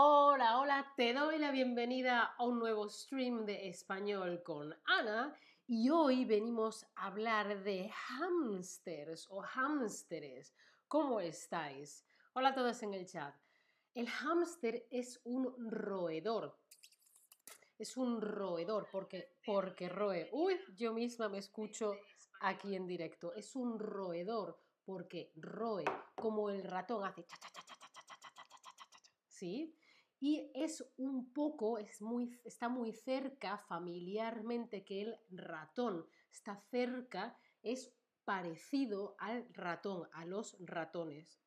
Hola, hola, te doy la bienvenida a un nuevo stream de español con Ana y hoy venimos a hablar de hamsters o hamsters. ¿Cómo estáis? Hola a todos en el chat. El hámster es un roedor. Es un roedor porque, porque roe. Uy, yo misma me escucho aquí en directo. Es un roedor porque roe, como el ratón hace. ¿Sí? Y es un poco, es muy, está muy cerca familiarmente que el ratón. Está cerca, es parecido al ratón, a los ratones.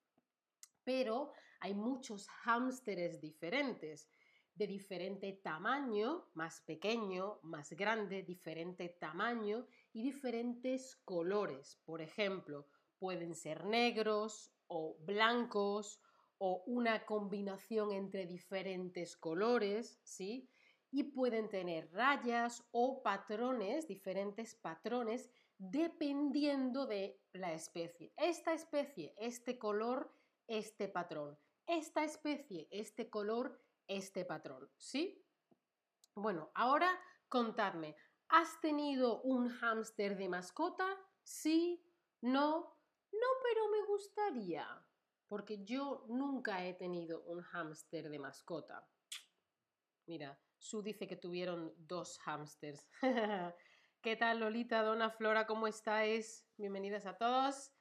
Pero hay muchos hámsteres diferentes, de diferente tamaño, más pequeño, más grande, diferente tamaño y diferentes colores. Por ejemplo, pueden ser negros o blancos o una combinación entre diferentes colores, ¿sí? Y pueden tener rayas o patrones, diferentes patrones, dependiendo de la especie. Esta especie, este color, este patrón. Esta especie, este color, este patrón, ¿sí? Bueno, ahora contadme, ¿has tenido un hámster de mascota? ¿Sí? ¿No? No, pero me gustaría, porque yo nunca he tenido un hámster de mascota. Mira, Su dice que tuvieron dos hámsters. ¿Qué tal, Lolita, Dona Flora? ¿Cómo estáis? Bienvenidas a todos.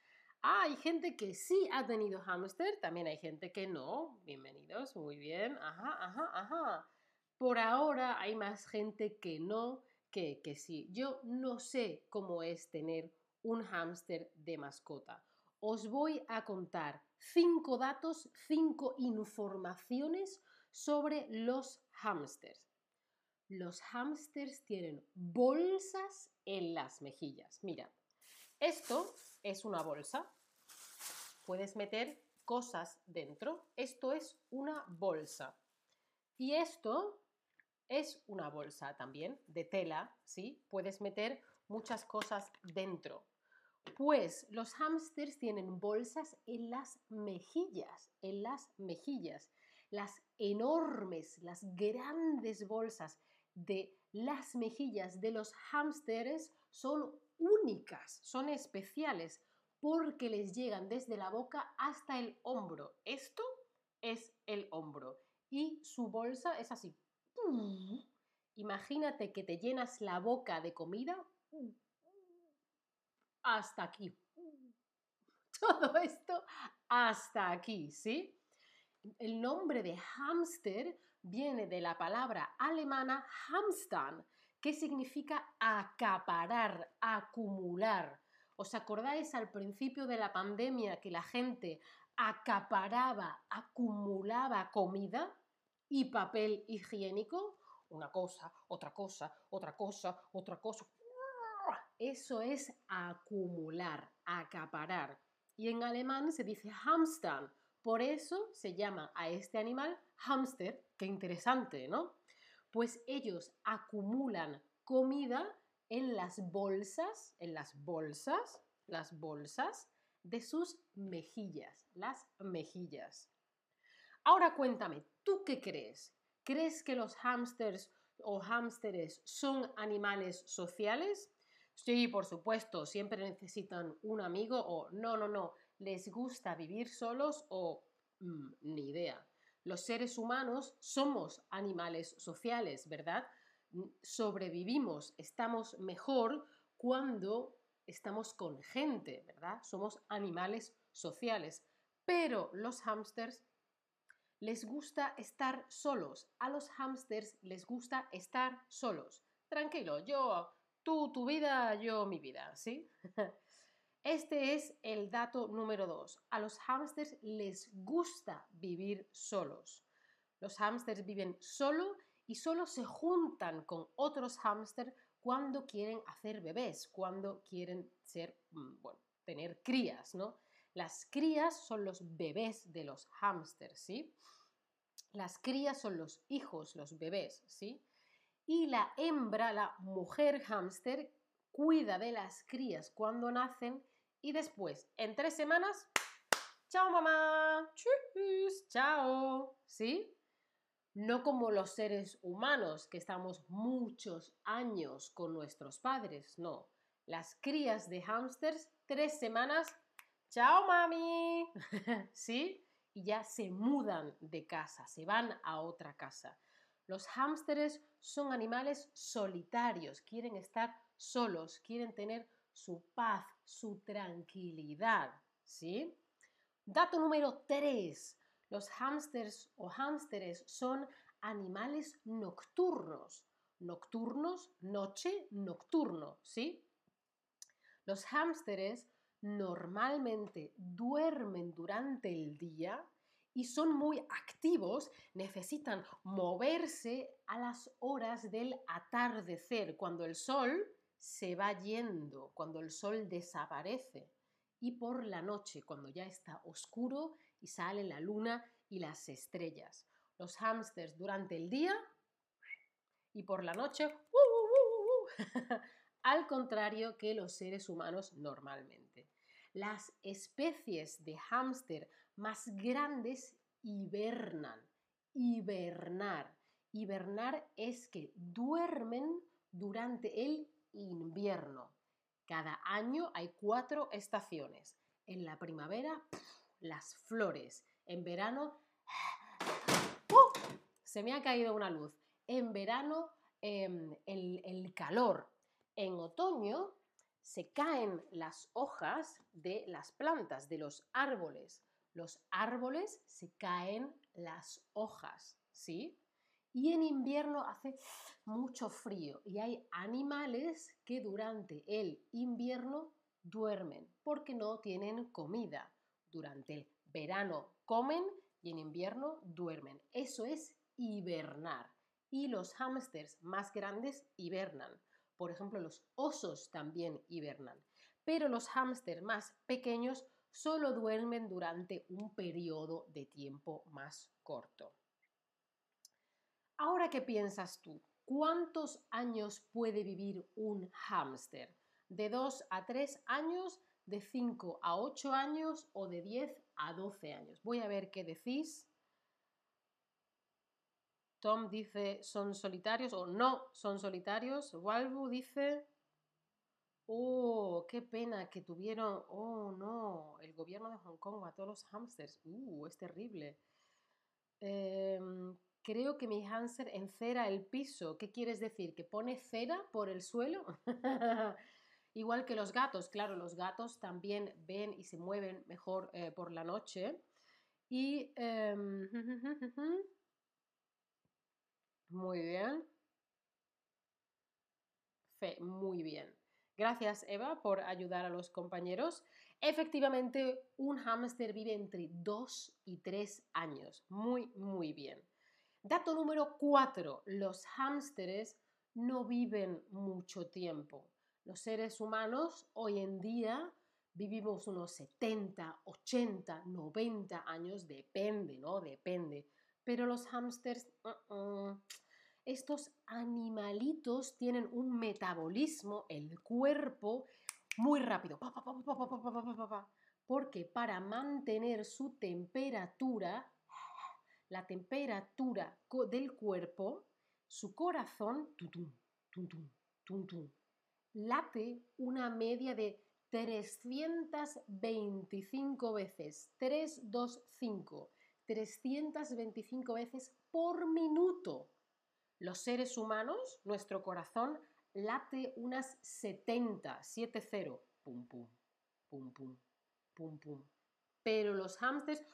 Ah, hay gente que sí ha tenido hámster, también hay gente que no. Bienvenidos, muy bien. Ajá, ajá, ajá. Por ahora hay más gente que no que que sí. Yo no sé cómo es tener un hámster de mascota. Os voy a contar cinco datos, cinco informaciones sobre los hámsters. Los hámsters tienen bolsas en las mejillas. Mira, esto es una bolsa. Puedes meter cosas dentro. Esto es una bolsa. Y esto es una bolsa también de tela, ¿sí? Puedes meter muchas cosas dentro. Pues los hámsters tienen bolsas en las mejillas, en las mejillas. Las enormes, las grandes bolsas de las mejillas de los hámsters son únicas, son especiales, porque les llegan desde la boca hasta el hombro. Esto es el hombro. Y su bolsa es así. Imagínate que te llenas la boca de comida hasta aquí. Todo esto hasta aquí, ¿sí? El nombre de hámster viene de la palabra alemana Hamstan, que significa acaparar, acumular. ¿Os acordáis al principio de la pandemia que la gente acaparaba, acumulaba comida y papel higiénico? Una cosa, otra cosa, otra cosa, otra cosa. Eso es acumular, acaparar. Y en alemán se dice Hamstern. Por eso se llama a este animal hámster. Qué interesante, ¿no? Pues ellos acumulan comida en las bolsas, en las bolsas, las bolsas de sus mejillas, las mejillas. Ahora cuéntame, ¿tú qué crees? ¿Crees que los hámsters o hámsteres son animales sociales? Sí, por supuesto, siempre necesitan un amigo o no, no, no, les gusta vivir solos o mm, ni idea. Los seres humanos somos animales sociales, ¿verdad? Mm, sobrevivimos, estamos mejor cuando estamos con gente, ¿verdad? Somos animales sociales. Pero los hámsters les gusta estar solos. A los hámsters les gusta estar solos. Tranquilo, yo Tú tu vida, yo mi vida, ¿sí? Este es el dato número dos. A los hámsters les gusta vivir solos. Los hámsters viven solo y solo se juntan con otros hámsters cuando quieren hacer bebés, cuando quieren ser, mm, bueno, tener crías, ¿no? Las crías son los bebés de los hámsters, ¿sí? Las crías son los hijos, los bebés, ¿sí? Y la hembra, la mujer hámster, cuida de las crías cuando nacen y después, en tres semanas, chao mamá, chus, chao, ¿sí? No como los seres humanos, que estamos muchos años con nuestros padres, no. Las crías de hámsters, tres semanas, chao mami, ¿sí? Y ya se mudan de casa, se van a otra casa. Los hámsters son animales solitarios, quieren estar solos, quieren tener su paz, su tranquilidad, ¿sí? Dato número 3. Los hámsters o hámsteres son animales nocturnos. Nocturnos, noche, nocturno, ¿sí? Los hámsteres normalmente duermen durante el día y son muy activos, necesitan moverse a las horas del atardecer, cuando el sol se va yendo, cuando el sol desaparece, y por la noche, cuando ya está oscuro y sale la luna y las estrellas. Los hámsters durante el día y por la noche, ¡uh, uh, uh, al contrario que los seres humanos normalmente. Las especies de hámster más grandes hibernan. Hibernar. Hibernar es que duermen durante el invierno. Cada año hay cuatro estaciones. En la primavera, las flores. En verano, ¡uh! se me ha caído una luz. En verano, em, el calor. En otoño, se caen las hojas de las plantas, de los árboles. Los árboles se caen las hojas, ¿sí? Y en invierno hace mucho frío y hay animales que durante el invierno duermen porque no tienen comida. Durante el verano comen y en invierno duermen. Eso es hibernar. Y los hámsters más grandes hibernan. Por ejemplo, los osos también hibernan. Pero los hámsters más pequeños solo duermen durante un periodo de tiempo más corto. Ahora, ¿qué piensas tú? ¿Cuántos años puede vivir un hámster? ¿De 2 a 3 años? ¿De 5 a 8 años? ¿O de 10 a 12 años? Voy a ver qué decís. Tom dice, ¿son solitarios o no son solitarios? Walbu dice, oh, qué pena que tuvieron, oh no, el gobierno de Hong Kong mató a los hámsters. Uh, es terrible. Em, creo que mi hámster encera el piso. ¿Qué quieres decir? ¿Que pone cera por el suelo? Igual que los gatos, claro, los gatos también ven y se mueven mejor eh, por la noche. Y... Em, Muy bien. Fe, muy bien. Gracias, Eva, por ayudar a los compañeros. Efectivamente, un hámster vive entre 2 y 3 años. Muy, muy bien. Dato número 4. Los hámsteres no viven mucho tiempo. Los seres humanos hoy en día vivimos unos 70, 80, 90 años, depende, ¿no? Depende. Pero los hámsters, estos animalitos tienen un metabolismo, el cuerpo, muy rápido. Porque para mantener su temperatura, la temperatura del cuerpo, su corazón late una media de 325 veces. 3, 2, 5. 325 veces por minuto. Los seres humanos, nuestro corazón late unas 70, 7-0, pum, pum, pum, pum, pum, pum. Pero los hámsters,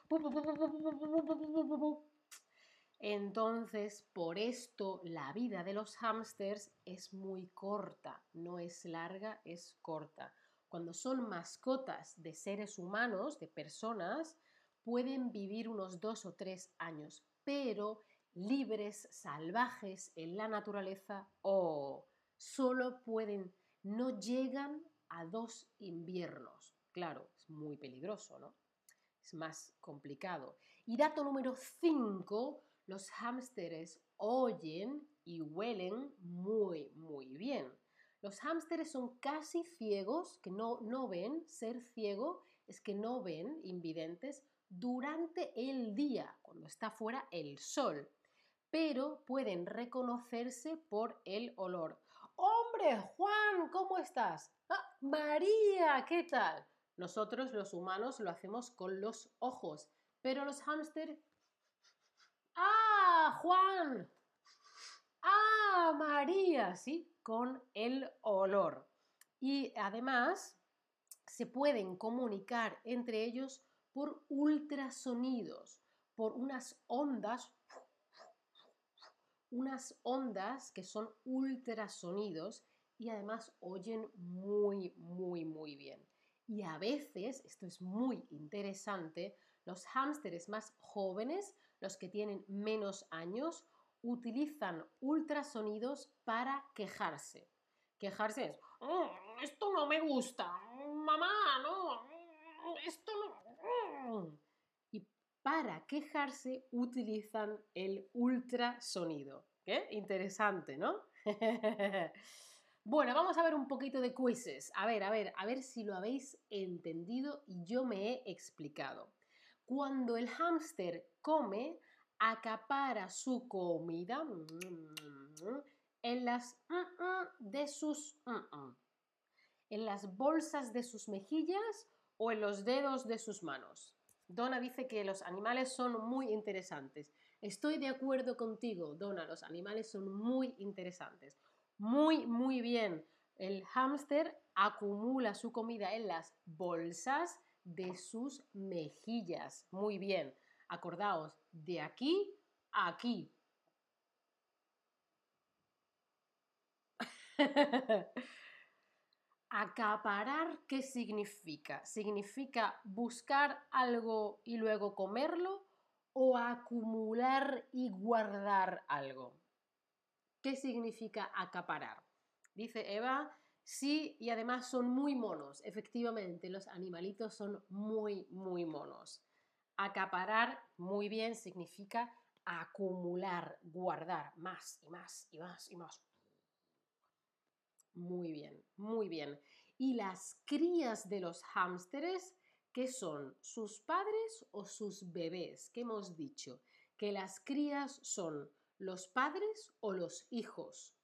entonces, por esto la vida de los hámsters es muy corta, no es larga, es corta. Cuando son mascotas de seres humanos, de personas, pueden vivir unos dos o tres años, pero libres, salvajes en la naturaleza o solo pueden, no llegan a dos inviernos. Claro, es muy peligroso, ¿no? Es más complicado. Y dato número 5, los hámsteres oyen y huelen muy, muy bien. Los hámsteres son casi ciegos, que no, no ven. Ser ciego es que no ven, invidentes, durante el día, cuando está fuera el sol pero pueden reconocerse por el olor. Hombre, Juan, ¿cómo estás? Ah, María, ¿qué tal? Nosotros los humanos lo hacemos con los ojos, pero los hámster... ¡Ah, Juan! ¡Ah, María! Sí, con el olor. Y además se pueden comunicar entre ellos por ultrasonidos, por unas ondas, unas ondas que son ultrasonidos y además oyen muy, muy, muy bien. Y a veces, esto es muy interesante, los hámsteres más jóvenes, los que tienen menos años, utilizan ultrasonidos para quejarse. Quejarse es, oh, esto no me gusta, mamá, no, esto no. Para quejarse utilizan el ultrasonido. ¿Qué? Interesante, ¿no? Bueno, vamos a ver un poquito de quizzes. A ver, a ver, a ver si lo habéis entendido y yo me he explicado. Cuando el hámster come, acapara su comida en las de sus en las bolsas de sus mejillas o en los dedos de sus manos. Donna dice que los animales son muy interesantes. Estoy de acuerdo contigo, Donna, los animales son muy interesantes. Muy, muy bien. El hámster acumula su comida en las bolsas de sus mejillas. Muy bien. Acordaos, de aquí a aquí. Acaparar, ¿qué significa? ¿Significa buscar algo y luego comerlo o acumular y guardar algo? ¿Qué significa acaparar? Dice Eva, sí, y además son muy monos. Efectivamente, los animalitos son muy, muy monos. Acaparar, muy bien, significa acumular, guardar más y más y más y más. Muy bien, muy bien. ¿Y las crías de los hámsteres, qué son? ¿Sus padres o sus bebés? ¿Qué hemos dicho? Que las crías son los padres o los hijos.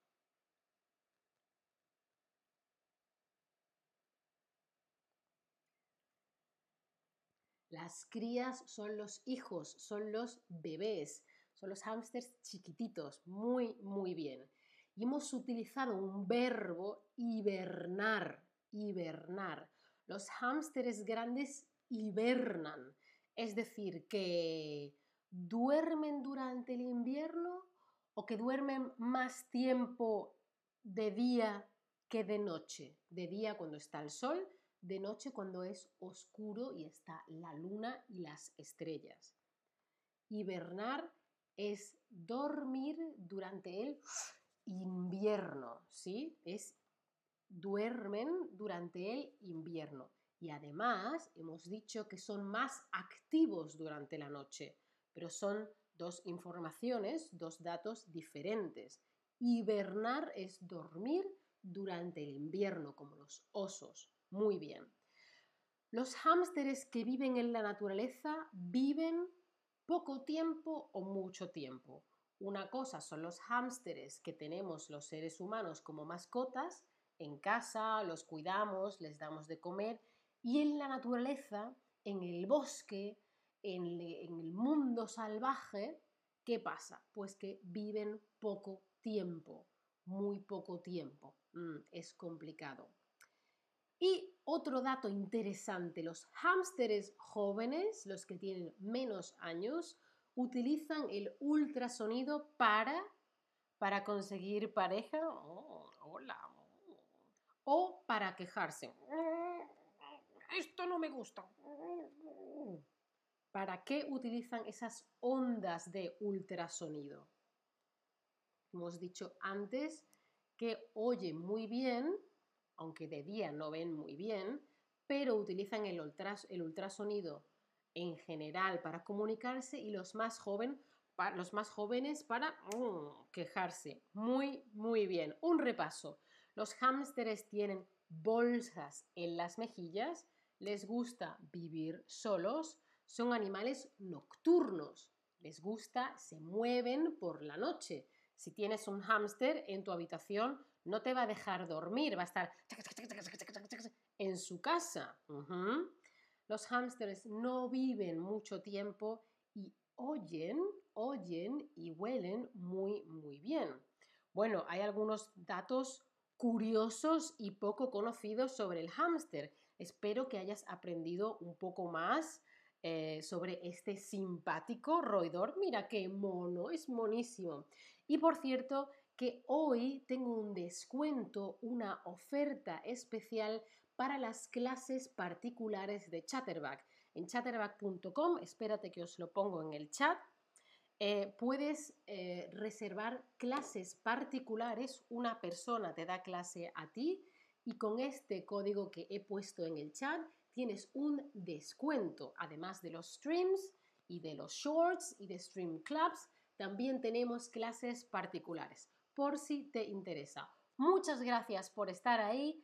Las crías son los hijos, son los bebés, son los hámsters chiquititos, muy, muy bien. Y hemos utilizado un verbo hibernar, hibernar. Los hámsters grandes hibernan, es decir, que duermen durante el invierno o que duermen más tiempo de día que de noche. De día cuando está el sol, de noche cuando es oscuro y está la luna y las estrellas. Hibernar es dormir durante el invierno, ¿sí? Es duermen durante el invierno. Y además hemos dicho que son más activos durante la noche pero son dos informaciones, dos datos diferentes. Hibernar es dormir durante el invierno, como los osos. Muy bien. Los hámsteres que viven en la naturaleza viven poco tiempo o mucho tiempo. Una cosa son los hámsteres que tenemos los seres humanos como mascotas, en casa los cuidamos, les damos de comer, y en la naturaleza, en el bosque, en, el mundo salvaje, ¿qué pasa? Pues que viven poco tiempo, muy poco tiempo. Mm, es complicado. Y otro dato interesante, los hámsteres jóvenes, los que tienen menos años, utilizan el ultrasonido para, para conseguir pareja oh, hola, o para quejarse. Esto no me gusta. ¿Para qué utilizan esas ondas de ultrasonido? Hemos dicho antes que oyen muy bien, aunque de día no ven muy bien, pero utilizan el, ultrasonido en general para comunicarse y los más, jóvenes para mm, quejarse. Muy, muy bien. Un repaso. Los hámsteres tienen bolsas en las mejillas, les gusta vivir solos, son animales nocturnos, les gusta, se mueven por la noche. Si tienes un hámster en tu habitación, no te va a dejar dormir, va a estar en su casa. Los hámsters no viven mucho tiempo y oyen, oyen y huelen muy, muy bien. Bueno, hay algunos datos curiosos y poco conocidos sobre el hámster. Espero que hayas aprendido un poco más eh, sobre este simpático roedor. Mira qué mono, es monísimo. Y por cierto, que hoy tengo un descuento, una oferta especial para las clases particulares de Chatterback. En chatterback.com, espérate que os lo pongo en el chat, eh, puedes eh, reservar clases particulares, una persona te da clase a ti y con este código que he puesto en el chat tienes un descuento, además de los streams y de los shorts y de stream clubs, también tenemos clases particulares, por si te interesa. Muchas gracias por estar ahí.